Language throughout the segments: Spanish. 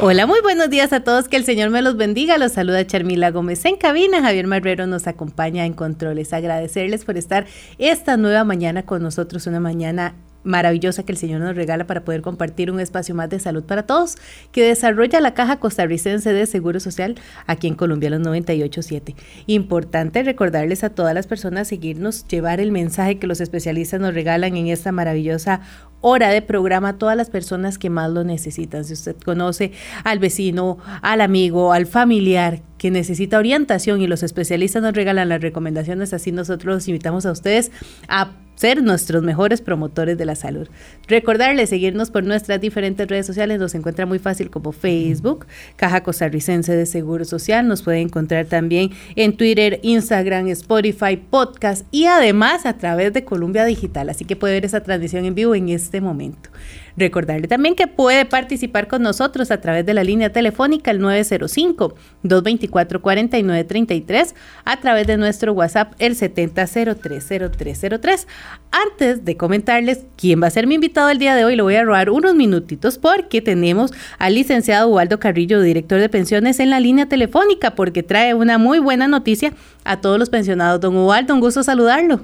Hola, muy buenos días a todos. Que el Señor me los bendiga. Los saluda Charmila Gómez en cabina. Javier Marrero nos acompaña en controles. Agradecerles por estar esta nueva mañana con nosotros, una mañana maravillosa que el Señor nos regala para poder compartir un espacio más de salud para todos que desarrolla la Caja Costarricense de Seguro Social aquí en Colombia los 987. Importante recordarles a todas las personas seguirnos, llevar el mensaje que los especialistas nos regalan en esta maravillosa hora de programa a todas las personas que más lo necesitan. Si usted conoce al vecino, al amigo, al familiar que necesita orientación y los especialistas nos regalan las recomendaciones, así nosotros los invitamos a ustedes a ser nuestros mejores promotores de la salud. Recordarles seguirnos por nuestras diferentes redes sociales, nos encuentra muy fácil como Facebook, Caja Costarricense de Seguro Social, nos puede encontrar también en Twitter, Instagram, Spotify, podcast y además a través de Columbia Digital, así que puede ver esa transmisión en vivo en este momento. Recordarle también que puede participar con nosotros a través de la línea telefónica el 905-224-4933, a través de nuestro WhatsApp el 70030303. Antes de comentarles quién va a ser mi invitado el día de hoy, le voy a robar unos minutitos porque tenemos al licenciado Ubaldo Carrillo, director de pensiones, en la línea telefónica porque trae una muy buena noticia a todos los pensionados. Don Ubaldo, un gusto saludarlo.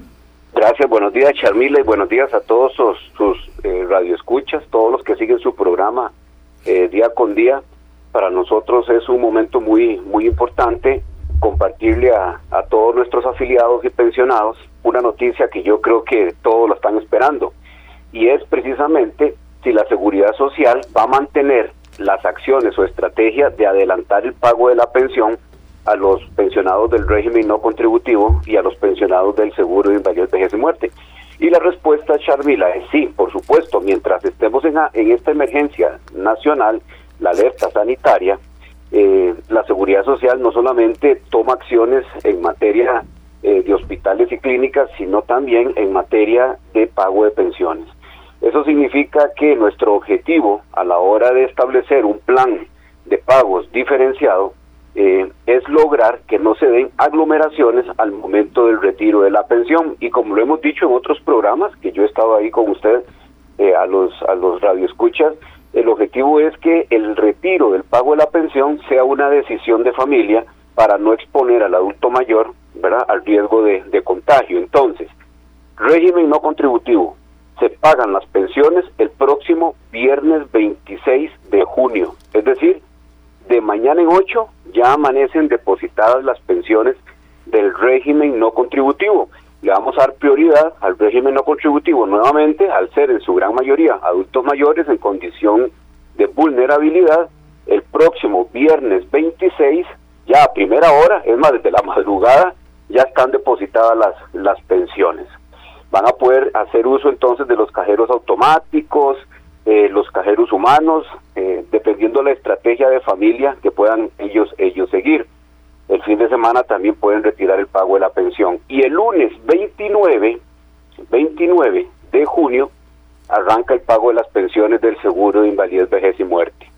Gracias, buenos días Charmila y buenos días a todos sus, sus eh, radioescuchas, todos los que siguen su programa eh, día con día. Para nosotros es un momento muy, muy importante compartirle a todos nuestros afiliados y pensionados una noticia que yo creo que todos lo están esperando y es precisamente si la seguridad social va a mantener las acciones o estrategias de adelantar el pago de la pensión a los pensionados del régimen no contributivo y a los pensionados del seguro de invalidez, vejez y muerte. Y la respuesta, Charmila, es sí, por supuesto, mientras estemos en, esta emergencia nacional, la alerta sanitaria, eh, la seguridad social no solamente toma acciones en materia eh, de hospitales y clínicas, sino también en materia de pago de pensiones. Eso significa que nuestro objetivo a la hora de establecer un plan de pagos diferenciado eh, es lograr que no se den aglomeraciones al momento del retiro de la pensión. Y como lo hemos dicho en otros programas, que yo he estado ahí con usted, eh, a los, a los radioescuchas, el objetivo es que el retiro del pago de la pensión sea una decisión de familia para no exponer al adulto mayor ¿verdad? al riesgo de, de contagio. Entonces, régimen no contributivo, se pagan las pensiones el próximo viernes 26 de junio, es decir, de mañana en 8 ya amanecen depositadas las pensiones del régimen no contributivo. Le vamos a dar prioridad al régimen no contributivo nuevamente, al ser en su gran mayoría adultos mayores en condición de vulnerabilidad, el próximo viernes 26, ya a primera hora, es más, desde la madrugada, ya están depositadas las, las pensiones. Van a poder hacer uso entonces de los cajeros automáticos, eh, los cajeros humanos, eh, dependiendo de la estrategia de familia que puedan ellos, ellos seguir. El fin de semana también pueden retirar el pago de la pensión. Y el lunes 29, 29 de junio arranca el pago de las pensiones del seguro de invalidez, vejez y muerte.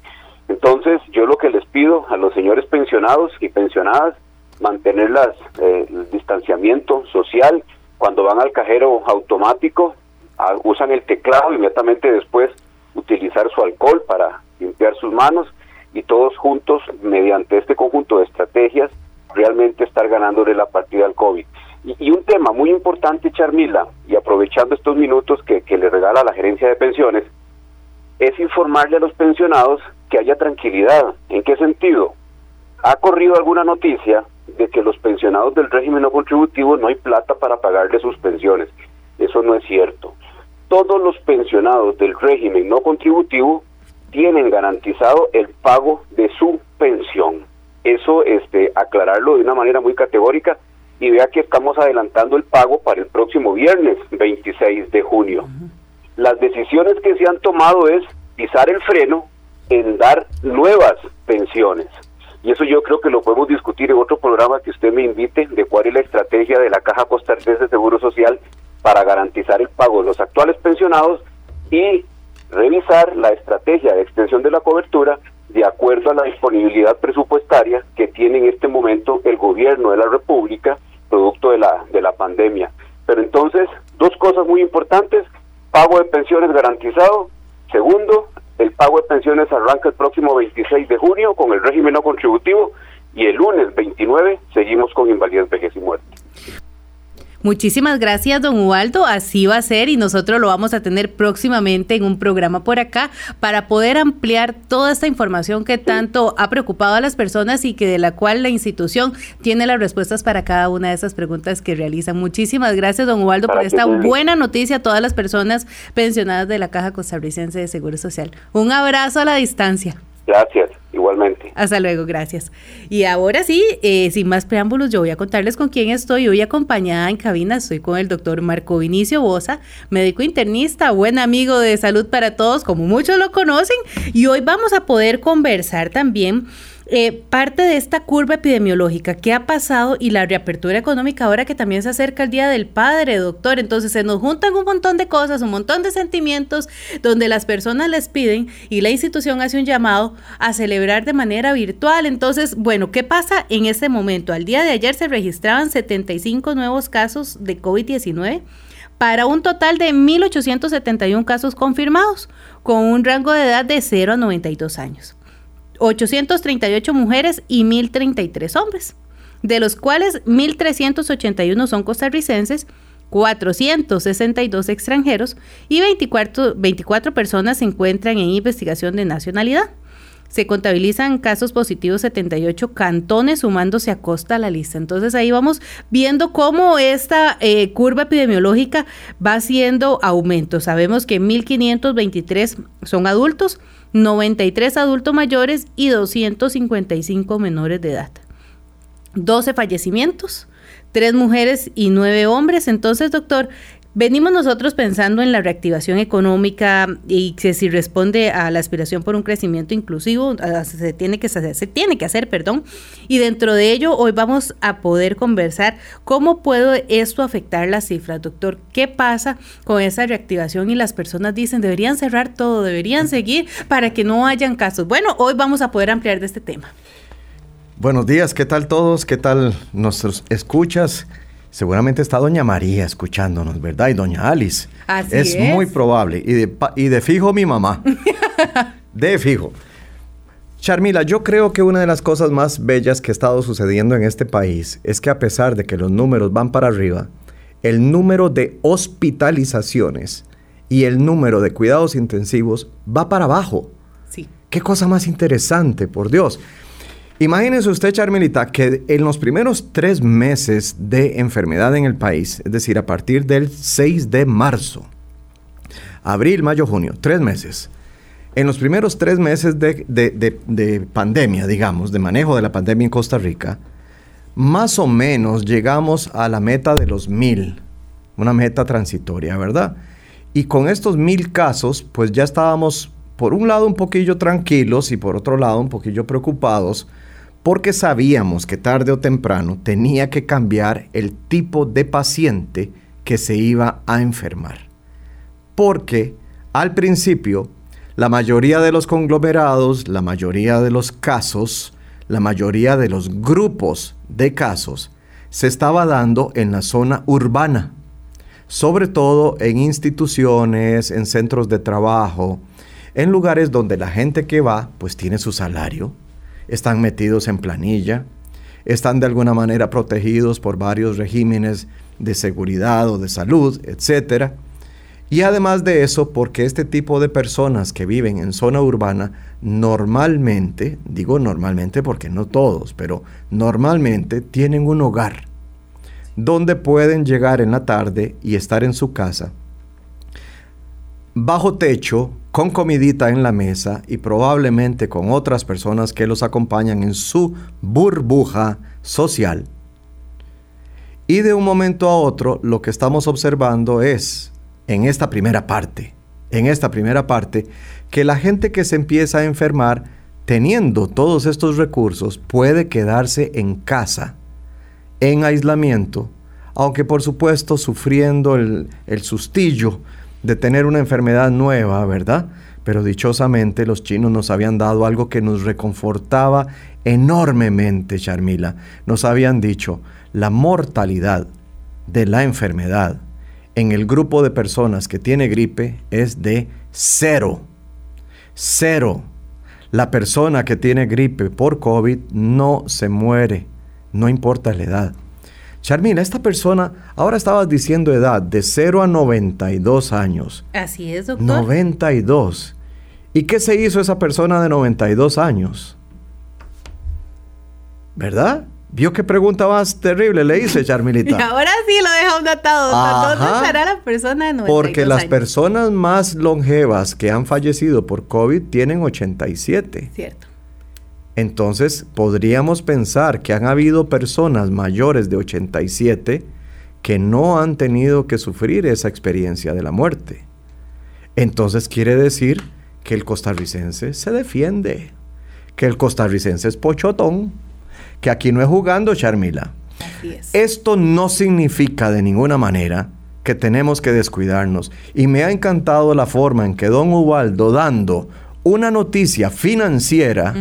Entonces, yo lo que les pido a los señores pensionados y pensionadas, mantener las, eh, el distanciamiento social. Cuando van al cajero automático, ah, usan el teclado, inmediatamente después utilizar su alcohol para limpiar sus manos y todos juntos, mediante este conjunto de estrategias, realmente estar ganándole la partida al COVID. Y, un tema muy importante, Charmila, y aprovechando estos minutos que, que le regala la gerencia de pensiones, es informarle a los pensionados que haya tranquilidad. ¿En qué sentido? Ha corrido alguna noticia de que los pensionados del régimen no contributivo no hay plata para pagarle sus pensiones. Eso no es cierto todos los pensionados del régimen no contributivo tienen garantizado el pago de su pensión. Eso, este, aclararlo de una manera muy categórica, y vea que estamos adelantando el pago para el próximo viernes 26 de junio. Las decisiones que se han tomado es pisar el freno en dar nuevas pensiones. Y eso yo creo que lo podemos discutir en otro programa que usted me invite de cuál es la estrategia de la Caja Costarricense de Seguro Social para garantizar el pago de los actuales pensionados y revisar la estrategia de extensión de la cobertura de acuerdo a la disponibilidad presupuestaria que tiene en este momento el gobierno de la República producto de la, de la pandemia. Pero entonces, dos cosas muy importantes, pago de pensiones garantizado, segundo, el pago de pensiones arranca el próximo 26 de junio con el régimen no contributivo y el lunes 29 seguimos con invalidez, vejez y muerte. Muchísimas gracias, don Ubaldo. Así va a ser y nosotros lo vamos a tener próximamente en un programa por acá para poder ampliar toda esta información que tanto ha preocupado a las personas y que de la cual la institución tiene las respuestas para cada una de esas preguntas que realizan. Muchísimas gracias, don Ubaldo, por esta buena noticia a todas las personas pensionadas de la Caja Costarricense de Seguro Social. Un abrazo a la distancia. Gracias, igualmente. Hasta luego, gracias. Y ahora sí, eh, sin más preámbulos, yo voy a contarles con quién estoy. Hoy acompañada en cabina, estoy con el doctor Marco Vinicio Bosa, médico internista, buen amigo de salud para todos, como muchos lo conocen. Y hoy vamos a poder conversar también eh, parte de esta curva epidemiológica, ¿qué ha pasado? Y la reapertura económica ahora que también se acerca el Día del Padre, doctor. Entonces se nos juntan un montón de cosas, un montón de sentimientos donde las personas les piden y la institución hace un llamado a celebrar de manera virtual. Entonces, bueno, ¿qué pasa en este momento? Al día de ayer se registraban 75 nuevos casos de COVID-19 para un total de 1.871 casos confirmados, con un rango de edad de 0 a 92 años. 838 mujeres y 1.033 hombres, de los cuales 1.381 son costarricenses, 462 extranjeros y 24, 24 personas se encuentran en investigación de nacionalidad. Se contabilizan casos positivos 78 cantones sumándose a costa a la lista. Entonces ahí vamos viendo cómo esta eh, curva epidemiológica va haciendo aumento. Sabemos que 1.523 son adultos, 93 adultos mayores y 255 menores de edad. 12 fallecimientos, 3 mujeres y 9 hombres. Entonces, doctor, Venimos nosotros pensando en la reactivación económica y que si responde a la aspiración por un crecimiento inclusivo, se tiene que hacer, se tiene que hacer, perdón. Y dentro de ello, hoy vamos a poder conversar cómo puede esto afectar las cifras, doctor. ¿Qué pasa con esa reactivación? Y las personas dicen, deberían cerrar todo, deberían seguir para que no hayan casos. Bueno, hoy vamos a poder ampliar de este tema. Buenos días, ¿qué tal todos? ¿Qué tal nuestros escuchas? Seguramente está doña María escuchándonos, ¿verdad? Y doña Alice. Así es. Es muy probable. Y de, y de fijo mi mamá. de fijo. Charmila, yo creo que una de las cosas más bellas que ha estado sucediendo en este país es que a pesar de que los números van para arriba, el número de hospitalizaciones y el número de cuidados intensivos va para abajo. Sí. Qué cosa más interesante, por Dios. Imagínese usted, Charmelita, que en los primeros tres meses de enfermedad en el país, es decir, a partir del 6 de marzo, abril, mayo, junio, tres meses, en los primeros tres meses de, pandemia, digamos, de manejo de la pandemia en Costa Rica, más o menos llegamos a la meta de los mil, una meta transitoria, ¿verdad? Y con estos mil casos, pues ya estábamos, por un lado, un poquillo tranquilos y por otro lado, un poquillo preocupados porque sabíamos que tarde o temprano tenía que cambiar el tipo de paciente que se iba a enfermar. Porque al principio, la mayoría de los conglomerados, la mayoría de los casos, la mayoría de los grupos de casos se estaba dando en la zona urbana, sobre todo en instituciones, en centros de trabajo, en lugares donde la gente que va pues tiene su salario, están metidos en planilla, están de alguna manera protegidos por varios regímenes de seguridad o de salud, etc. Y además de eso, porque este tipo de personas que viven en zona urbana normalmente, digo normalmente porque no todos, pero normalmente tienen un hogar donde pueden llegar en la tarde y estar en su casa bajo techo, con comidita en la mesa y probablemente con otras personas que los acompañan en su burbuja social. Y de un momento a otro lo que estamos observando es, en esta primera parte, en esta primera parte, que la gente que se empieza a enfermar, teniendo todos estos recursos, puede quedarse en casa, en aislamiento, aunque por supuesto sufriendo el, el sustillo de tener una enfermedad nueva, ¿verdad? Pero dichosamente los chinos nos habían dado algo que nos reconfortaba enormemente, Charmila. Nos habían dicho, la mortalidad de la enfermedad en el grupo de personas que tiene gripe es de cero. Cero. La persona que tiene gripe por COVID no se muere, no importa la edad. Charmila, esta persona, ahora estabas diciendo edad de 0 a 92 años. Así es, doctor. 92. ¿Y qué se hizo esa persona de 92 años? ¿Verdad? ¿Vio qué pregunta más terrible le hice, Charmilita? Y ahora sí lo deja un atado. doctor. ¿Dónde Ajá. estará la persona de 92 Porque las años? personas más longevas que han fallecido por COVID tienen 87. Cierto. Entonces, podríamos pensar que han habido personas mayores de 87 que no han tenido que sufrir esa experiencia de la muerte. Entonces quiere decir que el costarricense se defiende, que el costarricense es pochotón, que aquí no es jugando, Charmila. Así es. Esto no significa de ninguna manera que tenemos que descuidarnos. Y me ha encantado la forma en que don Ubaldo, dando una noticia financiera.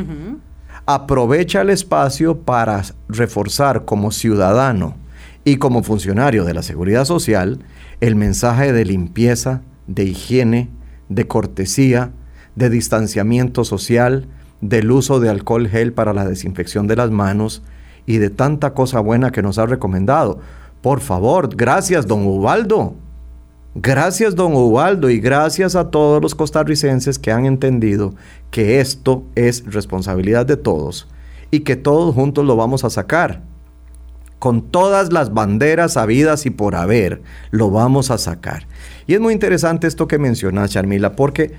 Aprovecha el espacio para reforzar como ciudadano y como funcionario de la seguridad social el mensaje de limpieza, de higiene, de cortesía, de distanciamiento social, del uso de alcohol gel para la desinfección de las manos y de tanta cosa buena que nos ha recomendado. Por favor, gracias, don Ubaldo. Gracias, don Ubaldo, y gracias a todos los costarricenses que han entendido que esto es responsabilidad de todos y que todos juntos lo vamos a sacar. Con todas las banderas habidas y por haber, lo vamos a sacar. Y es muy interesante esto que mencionas, Charmila, porque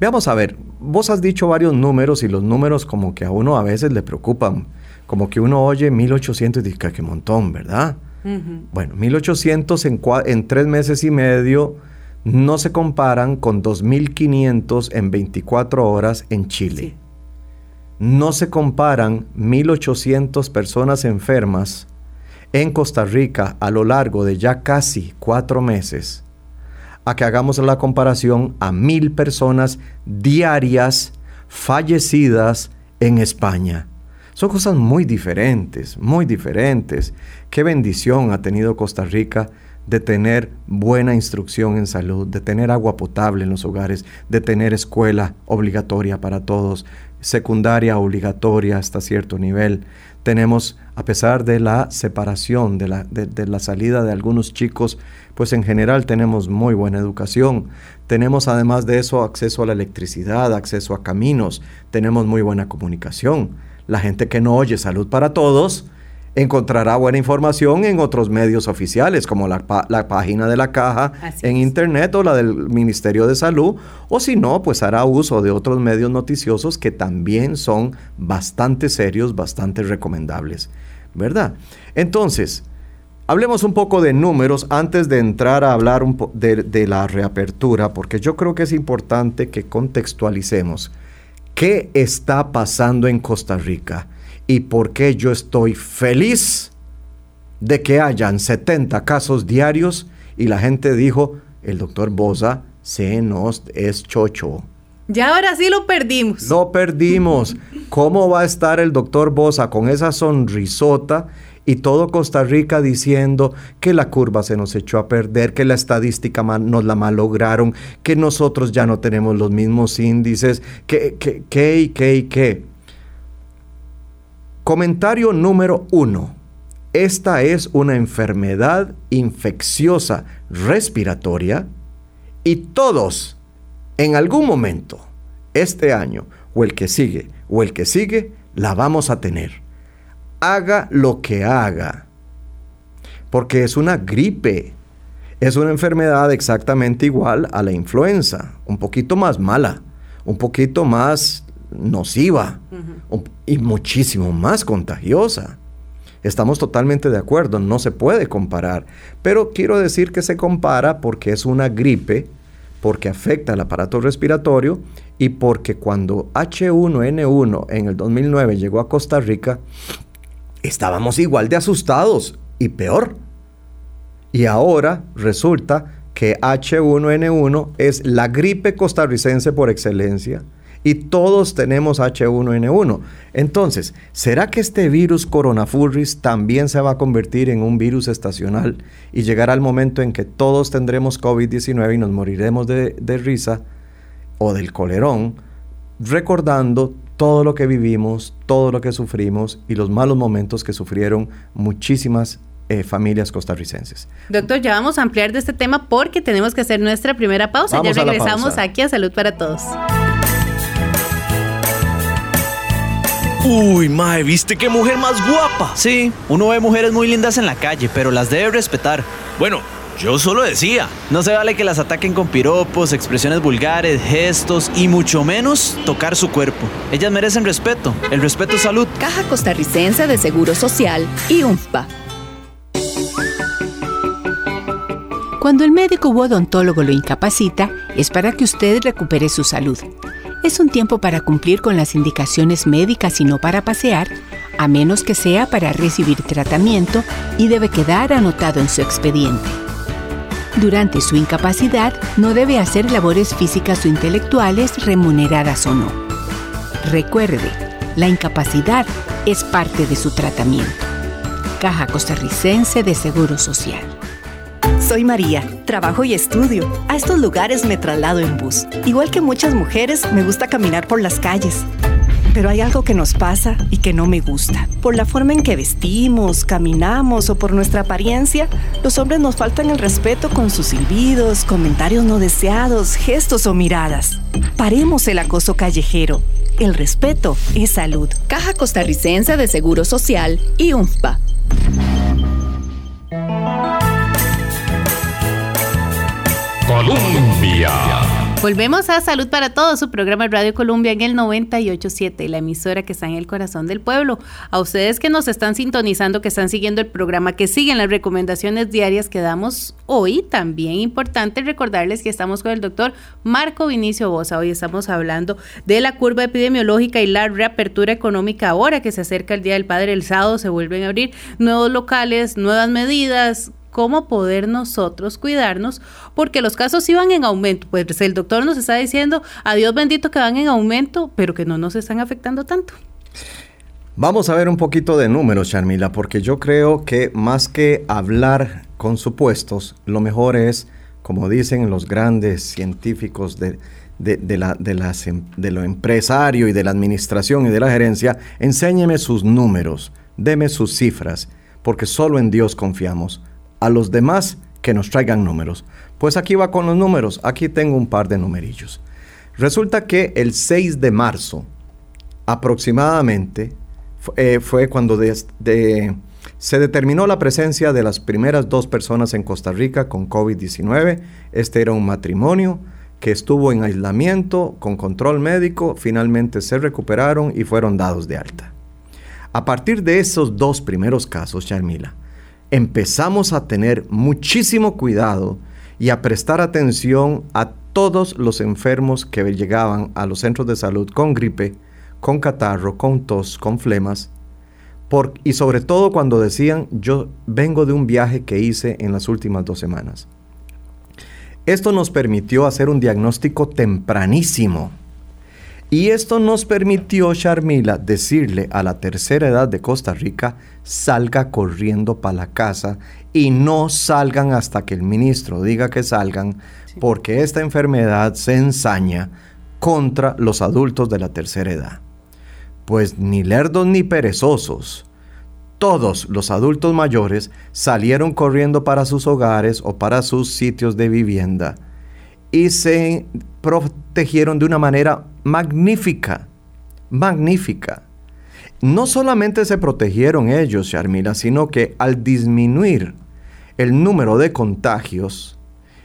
veamos a ver, vos has dicho varios números y los números como que a uno a veces le preocupan. Como que uno oye 1800 y dice, qué montón, ¿verdad? Bueno, 1800 en, en tres meses y medio no se comparan con 2500 en 24 horas en Chile. Sí. No se comparan 1800 personas enfermas en Costa Rica a lo largo de ya casi cuatro meses a que hagamos la comparación a mil personas diarias fallecidas en España. Son cosas muy diferentes, muy diferentes. Qué bendición ha tenido Costa Rica de tener buena instrucción en salud, de tener agua potable en los hogares, de tener escuela obligatoria para todos, secundaria obligatoria hasta cierto nivel. Tenemos, a pesar de la separación, de la, de, la salida de algunos chicos, pues en general tenemos muy buena educación. Tenemos además de eso acceso a la electricidad, acceso a caminos, tenemos muy buena comunicación. La gente que no oye salud para todos encontrará buena información en otros medios oficiales, como la, la página de la caja Así en es. internet o la del Ministerio de Salud, o si no, pues hará uso de otros medios noticiosos que también son bastante serios, bastante recomendables, ¿verdad? Entonces, hablemos un poco de números antes de entrar a hablar un po- de, de la reapertura, porque yo creo que es importante que contextualicemos qué está pasando en Costa Rica y por qué yo estoy feliz de que hayan 70 casos diarios y la gente dijo, el doctor Bosa se nos es chocho. Ya ahora sí lo perdimos. Lo perdimos. ¿Cómo va a estar el doctor Bosa con esa sonrisota y todo Costa Rica diciendo que la curva se nos echó a perder, que la estadística nos la malograron, que nosotros ya no tenemos los mismos índices, que, que, que y que y que? Comentario número uno. Esta es una enfermedad infecciosa respiratoria y todos en algún momento, este año o el que sigue o el que sigue, la vamos a tener. Haga lo que haga. Porque es una gripe. Es una enfermedad exactamente igual a la influenza. Un poquito más mala. Un poquito más nociva. y muchísimo más contagiosa. Estamos totalmente de acuerdo, no se puede comparar, pero quiero decir que se compara porque es una gripe, porque afecta al aparato respiratorio y porque cuando H1N1 en el 2009 llegó a Costa Rica, estábamos igual de asustados y peor. Y ahora resulta que H1N1 es la gripe costarricense por excelencia y todos tenemos H1N1. Entonces, ¿será que este virus coronafurris también se va a convertir en un virus estacional y llegará el momento en que todos tendremos COVID-19 y nos moriremos de, de risa o del colerón, recordando todo lo que vivimos, todo lo que sufrimos y los malos momentos que sufrieron muchísimas eh, familias costarricenses. Doctor, ya vamos a ampliar de este tema porque tenemos que hacer nuestra primera pausa. Vamos ya a regresamos pausa. aquí a Salud para Todos. Uy, mae, ¿viste qué mujer más guapa? Sí, uno ve mujeres muy lindas en la calle, pero las debe respetar. Bueno, yo solo decía. No se vale que las ataquen con piropos, expresiones vulgares, gestos y mucho menos tocar su cuerpo. Ellas merecen respeto. El respeto es salud. Caja Costarricense de Seguro Social y UNFPA. Cuando el médico u odontólogo lo incapacita, es para que usted recupere su salud. Es un tiempo para cumplir con las indicaciones médicas y no para pasear, a menos que sea para recibir tratamiento y debe quedar anotado en su expediente. Durante su incapacidad, no debe hacer labores físicas o intelectuales remuneradas o no. Recuerde, la incapacidad es parte de su tratamiento. Caja Costarricense de Seguro Social. Soy María, trabajo y estudio. A estos lugares me traslado en bus. Igual que muchas mujeres, me gusta caminar por las calles. Pero hay algo que nos pasa y que no me gusta. Por la forma en que vestimos, caminamos o por nuestra apariencia, los hombres nos faltan el respeto con sus silbidos, comentarios no deseados, gestos o miradas. Paremos el acoso callejero. El respeto es salud. Caja Costarricense de Seguro Social y UNFPA. Colombia. Volvemos a Salud para Todos, su programa Radio Colombia en el 987, la emisora que está en el corazón del pueblo. A ustedes que nos están sintonizando, que están siguiendo el programa, que siguen las recomendaciones diarias que damos hoy, también importante recordarles que estamos con el doctor Marco Vinicio Bosa. Hoy estamos hablando de la curva epidemiológica y la reapertura económica ahora que se acerca el Día del Padre, el sábado se vuelven a abrir nuevos locales, nuevas medidas, cómo poder nosotros cuidarnos, porque los casos iban en aumento. Pues el doctor nos está diciendo, a Dios bendito que van en aumento, pero que no nos están afectando tanto. Vamos a ver un poquito de números, Charmila, porque yo creo que más que hablar con supuestos, lo mejor es, como dicen los grandes científicos de, de, de la, de, las em- de lo empresario y de la administración y de la gerencia, enséñeme sus números, deme sus cifras, porque solo en Dios confiamos. A los demás que nos traigan números. Pues aquí va con los números, aquí tengo un par de numerillos. Resulta que el 6 de marzo, aproximadamente, eh, fue cuando se determinó la presencia de las primeras dos personas en Costa Rica con COVID-19. Este era un matrimonio que estuvo en aislamiento con control médico, finalmente se recuperaron y fueron dados de alta. A partir de esos dos primeros casos, Charmila, empezamos a tener muchísimo cuidado y a prestar atención a todos los enfermos que llegaban a los centros de salud con gripe, con catarro, con tos, con flemas, por- y sobre todo cuando decían yo vengo de un viaje que hice en las últimas dos semanas. Esto nos permitió hacer un diagnóstico tempranísimo. Y esto nos permitió, Sharmila, decirle a la tercera edad de Costa Rica, salga corriendo para la casa y no salgan hasta que el ministro diga que salgan, porque esta enfermedad se ensaña contra los adultos de la tercera edad. Pues ni lerdos ni perezosos, todos los adultos mayores salieron corriendo para sus hogares o para sus sitios de vivienda y se protegieron de una manera magnífica, magnífica. No solamente se protegieron ellos, Sharmila, sino que al disminuir el número de contagios,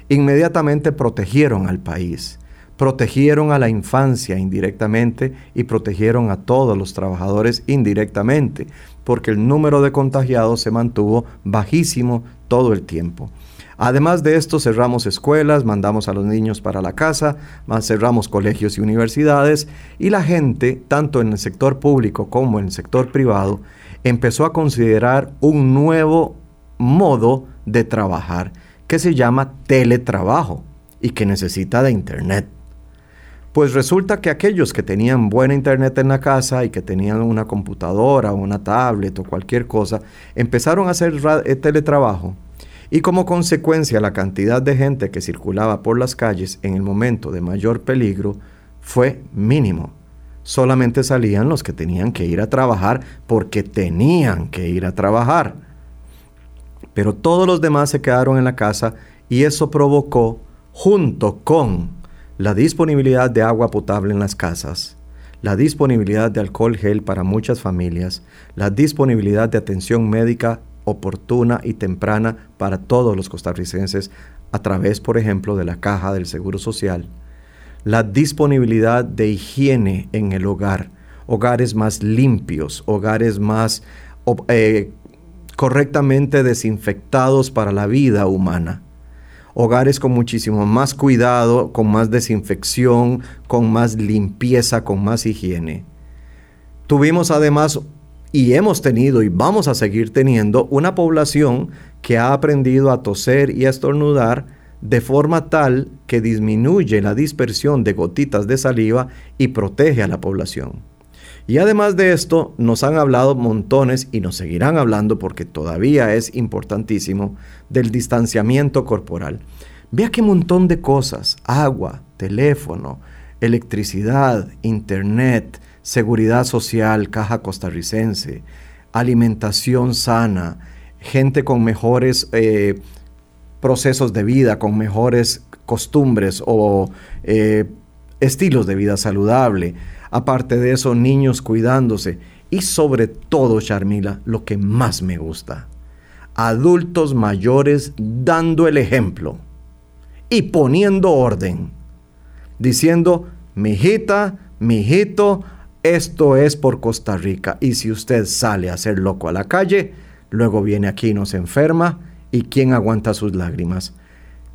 inmediatamente protegieron al país, protegieron a la infancia indirectamente y protegieron a todos los trabajadores indirectamente. porque el número de contagiados se mantuvo bajísimo todo el tiempo. Además de esto, cerramos escuelas, mandamos a los niños para la casa, cerramos colegios y universidades y la gente, tanto en el sector público como en el sector privado, empezó a considerar un nuevo modo de trabajar que se llama teletrabajo y que necesita de Internet. Pues resulta que aquellos que tenían buena internet en la casa y que tenían una computadora una tablet o cualquier cosa, empezaron a hacer eh, teletrabajo y como consecuencia la cantidad de gente que circulaba por las calles en el momento de mayor peligro fue mínimo. Solamente salían los que tenían que ir a trabajar porque tenían que ir a trabajar. Pero todos los demás se quedaron en la casa y eso provocó, junto con la disponibilidad de agua potable en las casas, la disponibilidad de alcohol gel para muchas familias, la disponibilidad de atención médica oportuna y temprana para todos los costarricenses a través, por ejemplo, de la caja del Seguro Social, la disponibilidad de higiene en el hogar, hogares más limpios, hogares más eh, correctamente desinfectados para la vida humana hogares con muchísimo más cuidado, con más desinfección, con más limpieza, con más higiene. Tuvimos además y hemos tenido y vamos a seguir teniendo una población que ha aprendido a toser y a estornudar de forma tal que disminuye la dispersión de gotitas de saliva y protege a la población. Y además de esto, nos han hablado montones y nos seguirán hablando porque todavía es importantísimo del distanciamiento corporal. Vea qué montón de cosas, agua, teléfono, electricidad, internet, seguridad social, caja costarricense, alimentación sana, gente con mejores eh, procesos de vida, con mejores costumbres o eh, estilos de vida saludable Aparte de eso, niños cuidándose. Y sobre todo, Charmila, lo que más me gusta. Adultos mayores dando el ejemplo y poniendo orden. Diciendo, mijita, mijito, esto es por Costa Rica. Y si usted sale a ser loco a la calle, luego viene aquí y nos enferma. ¿Y quién aguanta sus lágrimas?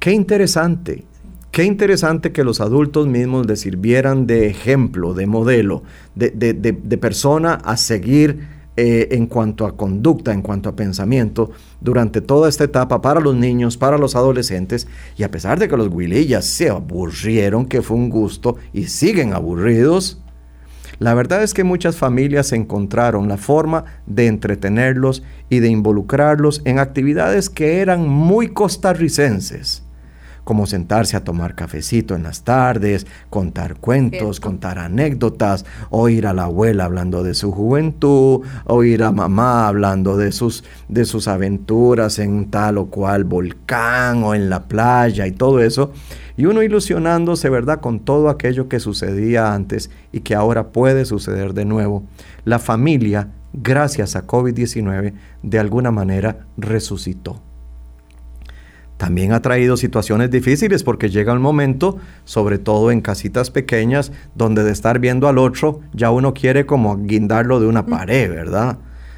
Qué interesante. Qué interesante que los adultos mismos le sirvieran de ejemplo, de modelo, de, persona a seguir eh, en cuanto a conducta, en cuanto a pensamiento, durante toda esta etapa para los niños, para los adolescentes, y a pesar de que los huilillas se aburrieron, que fue un gusto, y siguen aburridos, la verdad es que muchas familias encontraron la forma de entretenerlos y de involucrarlos en actividades que eran muy costarricenses como sentarse a tomar cafecito en las tardes, contar cuentos, contar anécdotas, oír a la abuela hablando de su juventud, oír a mamá hablando de sus, de sus aventuras en tal o cual volcán o en la playa y todo eso. Y uno ilusionándose, ¿verdad?, con todo aquello que sucedía antes y que ahora puede suceder de nuevo. La familia, gracias a COVID-19, de alguna manera resucitó también ha traído situaciones difíciles porque llega un momento, sobre todo en casitas pequeñas, donde de estar viendo al otro ya uno quiere como guindarlo de una pared, ¿verdad?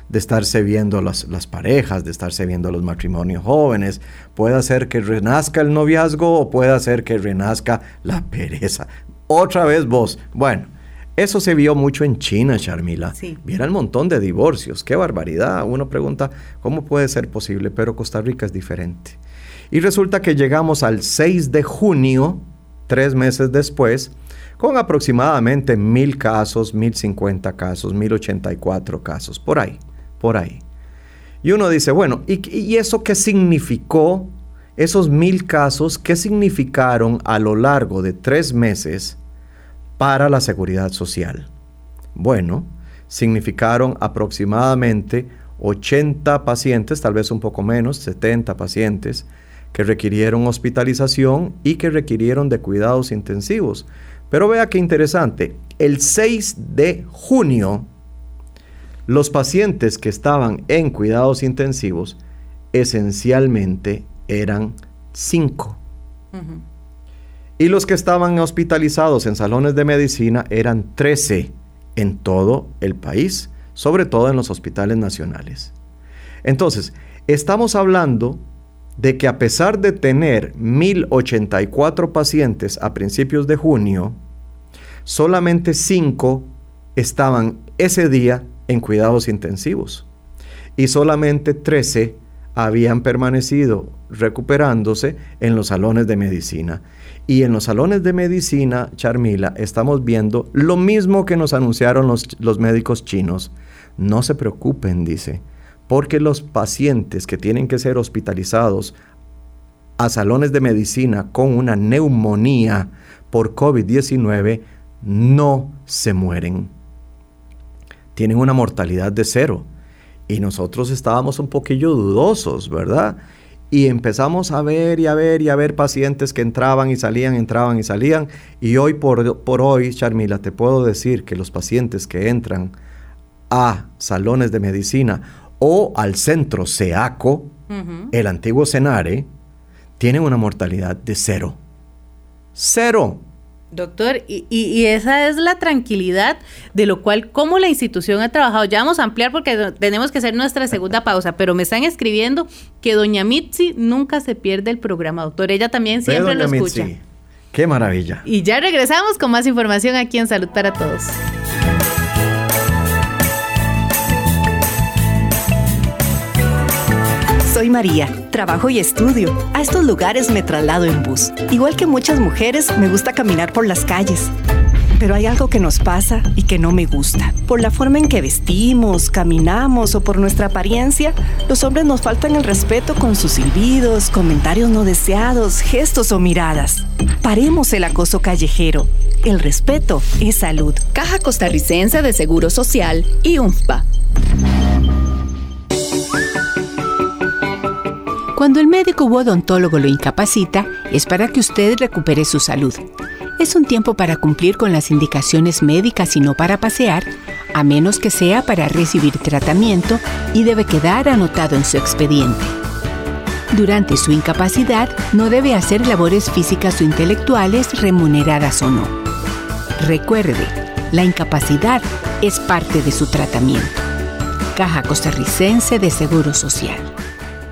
De estarse viendo las, las parejas, de estarse viendo los matrimonios jóvenes. Puede hacer que renazca el noviazgo o puede hacer que renazca la pereza. Otra vez vos. Bueno, eso se vio mucho en China, Charmila. Sí. Viera el montón de divorcios. Qué barbaridad. Uno pregunta, ¿cómo puede ser posible? Pero Costa Rica es diferente. Y resulta que llegamos al 6 de junio, tres meses después, con aproximadamente mil casos, mil cincuenta casos, mil ochenta y cuatro casos, por ahí, por ahí. Y uno dice, bueno, ¿y, ¿y, eso qué significó? Esos mil casos, ¿qué significaron a lo largo de tres meses para la seguridad social? Bueno, significaron aproximadamente 80 pacientes, tal vez un poco menos, 70 pacientes, que requirieron hospitalización y que requirieron de cuidados intensivos. Pero vea qué interesante, el 6 de junio, los pacientes que estaban en cuidados intensivos esencialmente eran 5. Y los que estaban hospitalizados en salones de medicina eran 13 en todo el país, sobre todo en los hospitales nacionales. Entonces, estamos hablando de que a pesar de tener 1084 pacientes a principios de junio, solamente 5 estaban ese día en cuidados intensivos y solamente 13 habían permanecido recuperándose en los salones de medicina. Y en los salones de medicina, Charmila, estamos viendo lo mismo que nos anunciaron los, los médicos chinos. No se preocupen, dice, porque los pacientes que tienen que ser hospitalizados a salones de medicina con una neumonía por COVID-19 no se mueren. Tienen una mortalidad de cero. Y nosotros estábamos un poquillo dudosos, ¿verdad? Y empezamos a ver y a ver y a ver pacientes que entraban y salían, entraban y salían. Y hoy por, por hoy, Charmila, te puedo decir que los pacientes que entran a salones de medicina o al centro SEACO, el antiguo CENARE, tienen una mortalidad de cero. Cero. Doctor, y, esa es la tranquilidad de lo cual, cómo la institución ha trabajado. Ya vamos a ampliar porque tenemos que hacer nuestra segunda pausa, pero me están escribiendo que doña Mitzi nunca se pierde el programa, doctor. Ella también siempre lo escucha. Qué maravilla. Y ya regresamos con más información aquí en Salud para Todos. Soy María, trabajo y estudio. A estos lugares me traslado en bus. Igual que muchas mujeres, me gusta caminar por las calles. Pero hay algo que nos pasa y que no me gusta. Por la forma en que vestimos, caminamos o por nuestra apariencia, los hombres nos faltan el respeto con sus silbidos, comentarios no deseados, gestos o miradas. Paremos el acoso callejero. El respeto es salud. Caja Costarricense de Seguro Social y UNFPA. Cuando el médico u odontólogo lo incapacita, es para que usted recupere su salud. Es un tiempo para cumplir con las indicaciones médicas y no para pasear, a menos que sea para recibir tratamiento y debe quedar anotado en su expediente. Durante su incapacidad, no debe hacer labores físicas o intelectuales remuneradas o no. Recuerde, la incapacidad es parte de su tratamiento. Caja Costarricense de Seguro Social.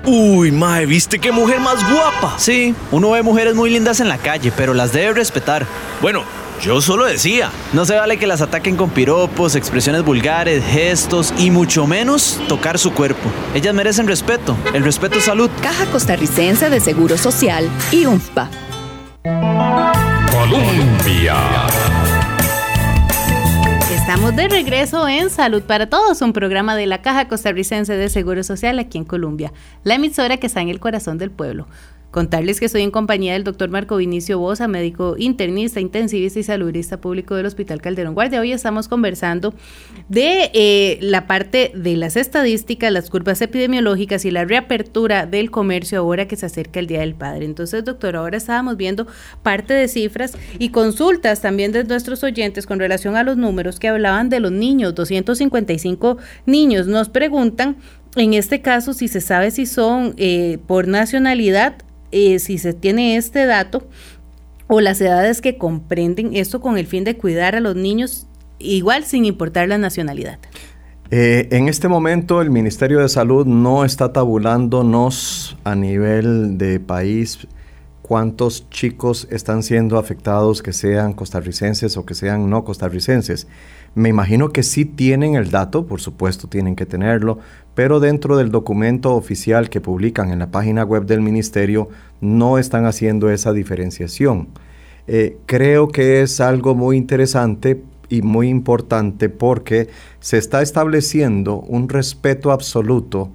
Uy, mae, ¿viste qué mujer más guapa? Sí, uno ve mujeres muy lindas en la calle, pero las debe respetar. Bueno, yo solo decía. No se vale que las ataquen con piropos, expresiones vulgares, gestos y mucho menos tocar su cuerpo. Ellas merecen respeto. El respeto es salud. Caja Costarricense de Seguro Social y UNFPA. Colombia. Estamos de regreso en Salud para Todos, un programa de la Caja Costarricense de Seguro Social aquí en Colombia, la emisora que está en el corazón del pueblo. Contarles que estoy en compañía del doctor Marco Vinicio Bosa, médico internista, intensivista y saludista público del Hospital Calderón Guardia. Hoy estamos conversando de eh, la parte de las estadísticas, las curvas epidemiológicas y la reapertura del comercio ahora que se acerca el Día del Padre. Entonces, doctor, ahora estábamos viendo parte de cifras y consultas también de nuestros oyentes con relación a los números que hablaban de los niños, 255 niños. Nos preguntan en este caso, si se sabe si son eh, por nacionalidad eh, si se tiene este dato o las edades que comprenden esto con el fin de cuidar a los niños igual sin importar la nacionalidad. Eh, en este momento el Ministerio de Salud no está tabulándonos a nivel de país cuántos chicos están siendo afectados que sean costarricenses o que sean no costarricenses. Me imagino que sí tienen el dato, por supuesto tienen que tenerlo, pero dentro del documento oficial que publican en la página web del ministerio no están haciendo esa diferenciación. Eh, creo que es algo muy interesante y muy importante porque se está estableciendo un respeto absoluto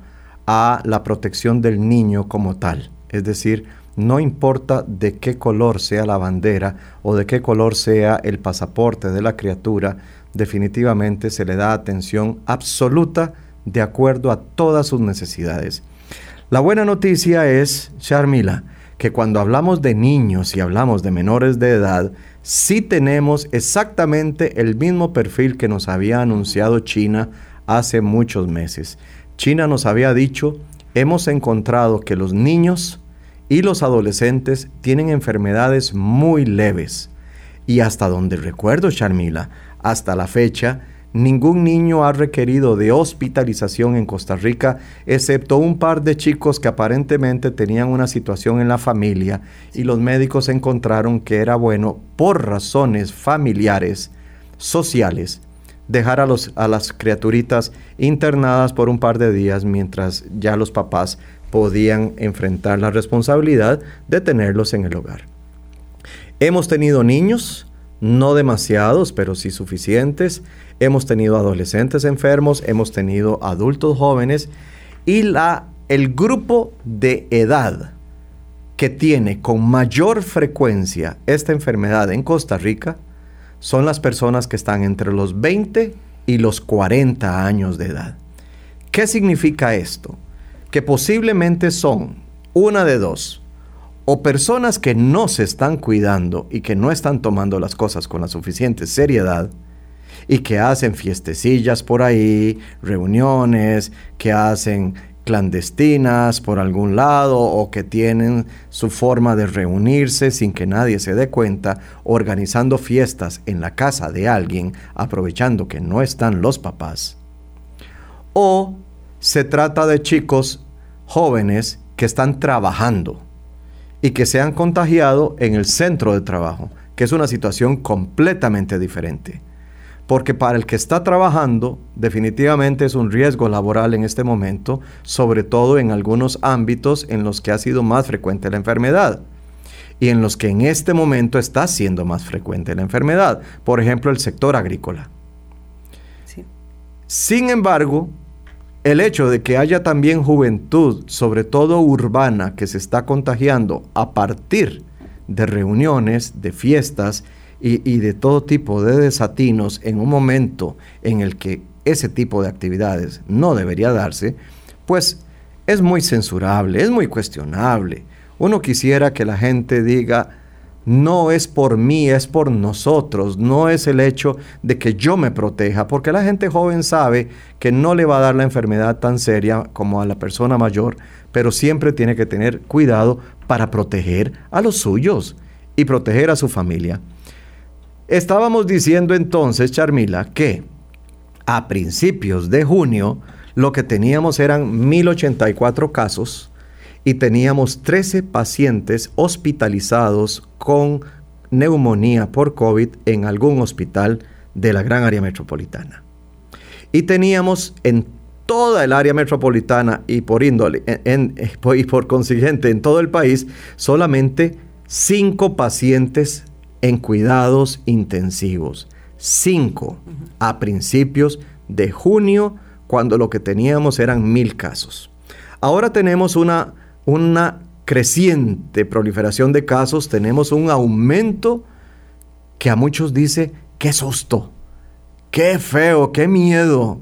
a la protección del niño como tal. Es decir, no importa de qué color sea la bandera o de qué color sea el pasaporte de la criatura, definitivamente se le da atención absoluta de acuerdo a todas sus necesidades. La buena noticia es, Charmila, que cuando hablamos de niños y hablamos de menores de edad, sí tenemos exactamente el mismo perfil que nos había anunciado China hace muchos meses. China nos había dicho, hemos encontrado que los niños y los adolescentes tienen enfermedades muy leves. Y hasta donde recuerdo, Charmila, hasta la fecha, Ningún niño ha requerido de hospitalización en Costa Rica, excepto un par de chicos que aparentemente tenían una situación en la familia y los médicos encontraron que era bueno, por razones familiares, sociales, dejar a, los, a las criaturitas internadas por un par de días mientras ya los papás podían enfrentar la responsabilidad de tenerlos en el hogar. Hemos tenido niños, no demasiados, pero sí suficientes. Hemos tenido adolescentes enfermos, hemos tenido adultos jóvenes y la, el grupo de edad que tiene con mayor frecuencia esta enfermedad en Costa Rica son las personas que están entre los 20 y los 40 años de edad. ¿Qué significa esto? Que posiblemente son una de dos, o personas que no se están cuidando y que no están tomando las cosas con la suficiente seriedad, y que hacen fiestecillas por ahí, reuniones, que hacen clandestinas por algún lado o que tienen su forma de reunirse sin que nadie se dé cuenta, organizando fiestas en la casa de alguien, aprovechando que no están los papás. O se trata de chicos jóvenes que están trabajando y que se han contagiado en el centro de trabajo, que es una situación completamente diferente porque para el que está trabajando definitivamente es un riesgo laboral en este momento, sobre todo en algunos ámbitos en los que ha sido más frecuente la enfermedad y en los que en este momento está siendo más frecuente la enfermedad, por ejemplo el sector agrícola. Sin embargo, el hecho de que haya también juventud, sobre todo urbana, que se está contagiando a partir de reuniones, de fiestas y, de todo tipo de desatinos en un momento en el que ese tipo de actividades no debería darse, pues es muy censurable, es muy cuestionable. Uno quisiera que la gente diga, no es por mí, es por nosotros, no es el hecho de que yo me proteja, porque la gente joven sabe que no le va a dar la enfermedad tan seria como a la persona mayor, pero siempre tiene que tener cuidado para proteger a los suyos y proteger a su familia. Estábamos diciendo entonces, Charmila, que a principios de junio lo que teníamos eran 1084 casos y teníamos 13 pacientes hospitalizados con neumonía por COVID en algún hospital de la gran área metropolitana. Y teníamos en toda el área metropolitana y por índole y por consiguiente en todo el país solamente 5 pacientes en cuidados intensivos. Cinco a principios de junio, cuando lo que teníamos eran mil casos. Ahora tenemos una, una creciente proliferación de casos, tenemos un aumento que a muchos dice, qué susto, qué feo, qué miedo.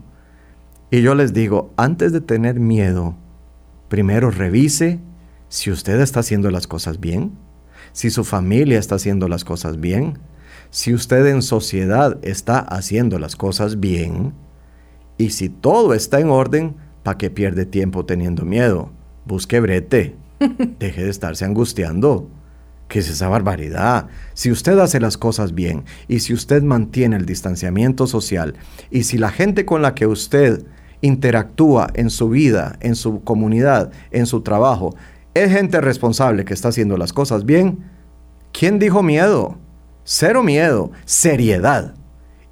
Y yo les digo, antes de tener miedo, primero revise si usted está haciendo las cosas bien si su familia está haciendo las cosas bien, si usted en sociedad está haciendo las cosas bien, y si todo está en orden, ¿para qué pierde tiempo teniendo miedo? Busque brete. Deje de estarse angustiando. ¿Qué es esa barbaridad? Si usted hace las cosas bien y si usted mantiene el distanciamiento social y si la gente con la que usted interactúa en su vida, en su comunidad, en su trabajo, es gente responsable que está haciendo las cosas bien. ¿Quién dijo miedo? Cero miedo, seriedad.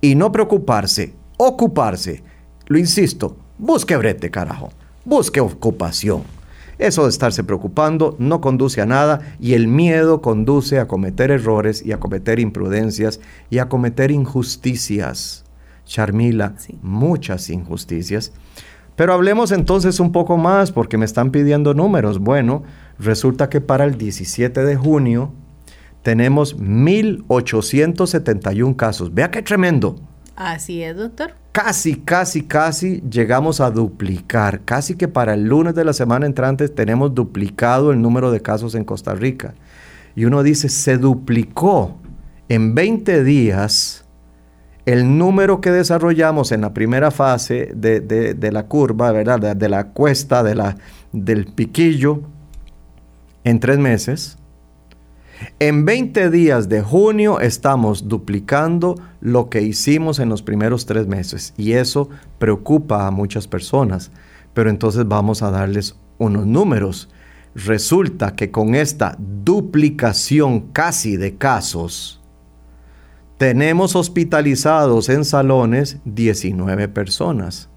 Y no preocuparse, ocuparse. Lo insisto, busque brete, carajo. Busque ocupación. Eso de estarse preocupando no conduce a nada y el miedo conduce a cometer errores y a cometer imprudencias y a cometer injusticias. Charmila, muchas injusticias. Pero hablemos entonces un poco más porque me están pidiendo números. Bueno, resulta que para el 17 de junio tenemos 1.871 casos. Vea qué tremendo. Así es, doctor. Casi, casi, casi llegamos a duplicar. Casi que para el lunes de la semana entrante tenemos duplicado el número de casos en Costa Rica. Y uno dice, se duplicó en 20 días el número que desarrollamos en la primera fase de, la curva, ¿verdad? De, la cuesta, de la, del piquillo, en tres meses, En 20 días de junio estamos duplicando lo que hicimos en los primeros tres meses y eso preocupa a muchas personas. Pero entonces vamos a darles unos números. Resulta que con esta duplicación casi de casos, tenemos hospitalizados en salones 19 personas,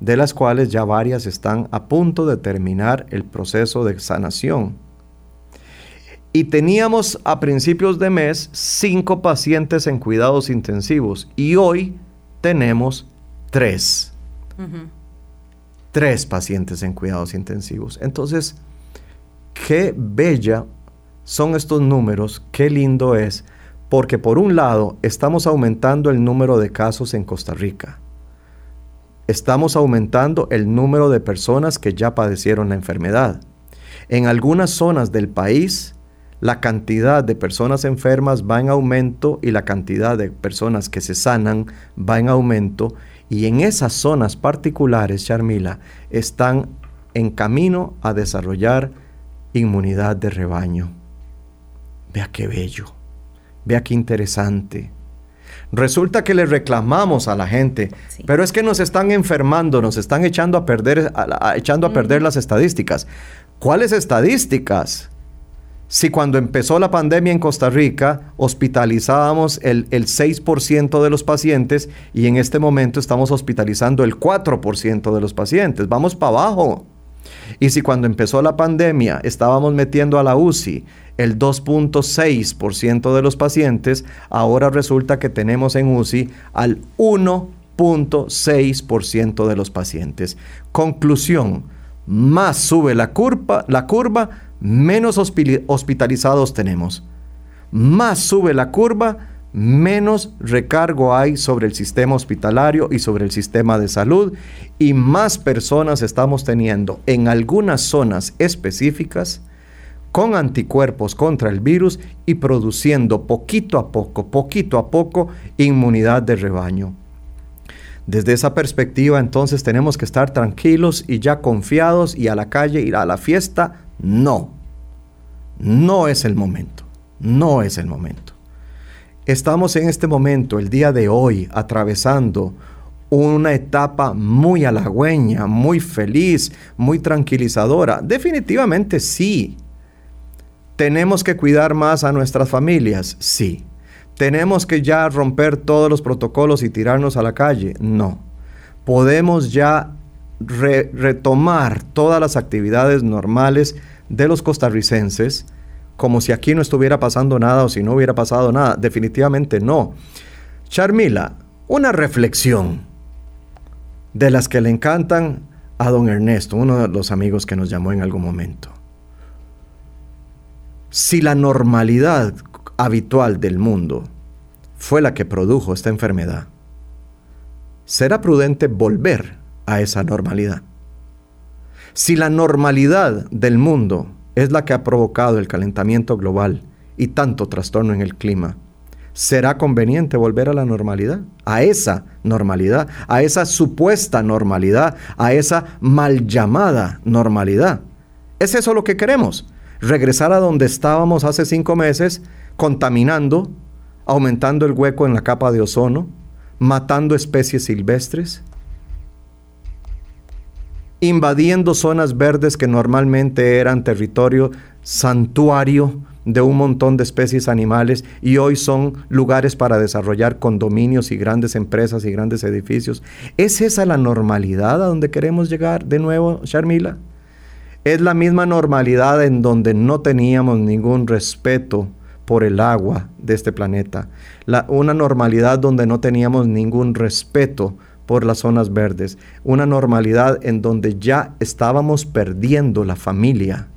de las cuales ya varias están a punto de terminar el proceso de sanación. Y teníamos a principios de mes cinco pacientes en cuidados intensivos y hoy tenemos tres. Tres pacientes en cuidados intensivos. Entonces, qué bella son estos números, qué lindo es, porque por un lado estamos aumentando el número de casos en Costa Rica. Estamos aumentando el número de personas que ya padecieron la enfermedad. En algunas zonas del país, la cantidad de personas enfermas va en aumento y la cantidad de personas que se sanan va en aumento. Y en esas zonas particulares, Charmila, están en camino a desarrollar inmunidad de rebaño. Vea qué bello, vea qué interesante. Resulta que le reclamamos a la gente, pero es que nos están enfermando, nos están echando a perder, echando a perder las estadísticas. ¿Cuáles estadísticas? Si cuando empezó la pandemia en Costa Rica hospitalizábamos el, el 6% de los pacientes y en este momento estamos hospitalizando el 4% de los pacientes, vamos para abajo. Y si cuando empezó la pandemia estábamos metiendo a la UCI el 2.6% de los pacientes, ahora resulta que tenemos en UCI al 1.6% de los pacientes. Conclusión, más sube la curva, la curva menos hospitalizados tenemos. Más sube la curva, menos recargo hay sobre el sistema hospitalario y sobre el sistema de salud y más personas estamos teniendo en algunas zonas específicas con anticuerpos contra el virus y produciendo poquito a poco, poquito a poco inmunidad de rebaño. Desde esa perspectiva entonces tenemos que estar tranquilos y ya confiados y a la calle ir a la fiesta, no. No es el momento. No es el momento. Estamos en este momento, el día de hoy, atravesando una etapa muy halagüeña, muy feliz, muy tranquilizadora. Definitivamente sí. ¿Tenemos que cuidar más a nuestras familias? Sí. ¿Tenemos que ya romper todos los protocolos y tirarnos a la calle? No. Podemos ya retomar todas las actividades normales de los costarricenses como si aquí no estuviera pasando nada o si no hubiera pasado nada. Definitivamente no. Charmila, una reflexión de las que le encantan a don Ernesto, uno de los amigos que nos llamó en algún momento. Si la normalidad habitual del mundo fue la que produjo esta enfermedad, será prudente volver a esa normalidad. Si la normalidad del mundo es la que ha provocado el calentamiento global y tanto trastorno en el clima, será conveniente volver a la normalidad, a esa normalidad, a esa supuesta normalidad, a esa mal llamada normalidad. ¿Es eso lo que queremos? regresar a donde estábamos hace cinco meses, contaminando, aumentando el hueco en la capa de ozono, matando especies silvestres, invadiendo zonas verdes que normalmente eran territorio santuario de un montón de especies animales y hoy son lugares para desarrollar condominios y grandes empresas y grandes edificios. ¿Es esa la normalidad a donde queremos llegar de nuevo, Sharmila? Es la misma normalidad en donde no teníamos ningún respeto por el agua de este planeta. una normalidad donde no teníamos ningún respeto por las zonas verdes. Una normalidad en donde ya estábamos perdiendo la familia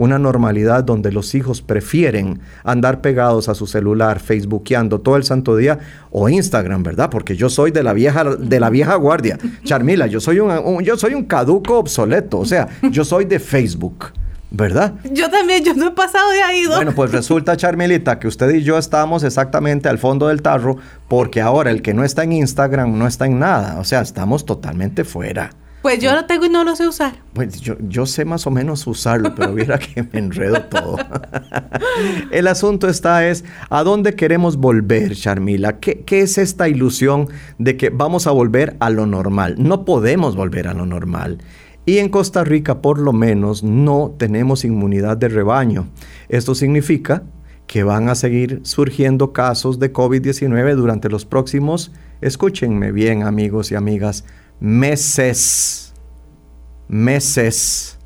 una normalidad donde los hijos prefieren andar pegados a su celular, facebookeando todo el santo día o Instagram, ¿verdad? Porque yo soy de la vieja, de la vieja guardia. Charmila, yo soy un, yo soy un caduco obsoleto, o sea, yo soy de Facebook. ¿Verdad? Yo también, yo no he pasado de ahí. Bueno, pues resulta, Charmelita, que usted y yo estamos exactamente al fondo del tarro porque ahora el que no está en Instagram no está en nada. O sea, estamos totalmente fuera. Pues yo lo tengo y no lo sé usar. Pues yo, yo sé más o menos usarlo, pero mira que me enredo todo. El asunto está es, ¿a dónde queremos volver, Charmila? ¿Qué, ¿Qué es esta ilusión de que vamos a volver a lo normal? No podemos volver a lo normal. Y en Costa Rica, por lo menos, no tenemos inmunidad de rebaño. Esto significa que van a seguir surgiendo casos de COVID-19 durante los próximos, escúchenme bien amigos y amigas, meses. Meses.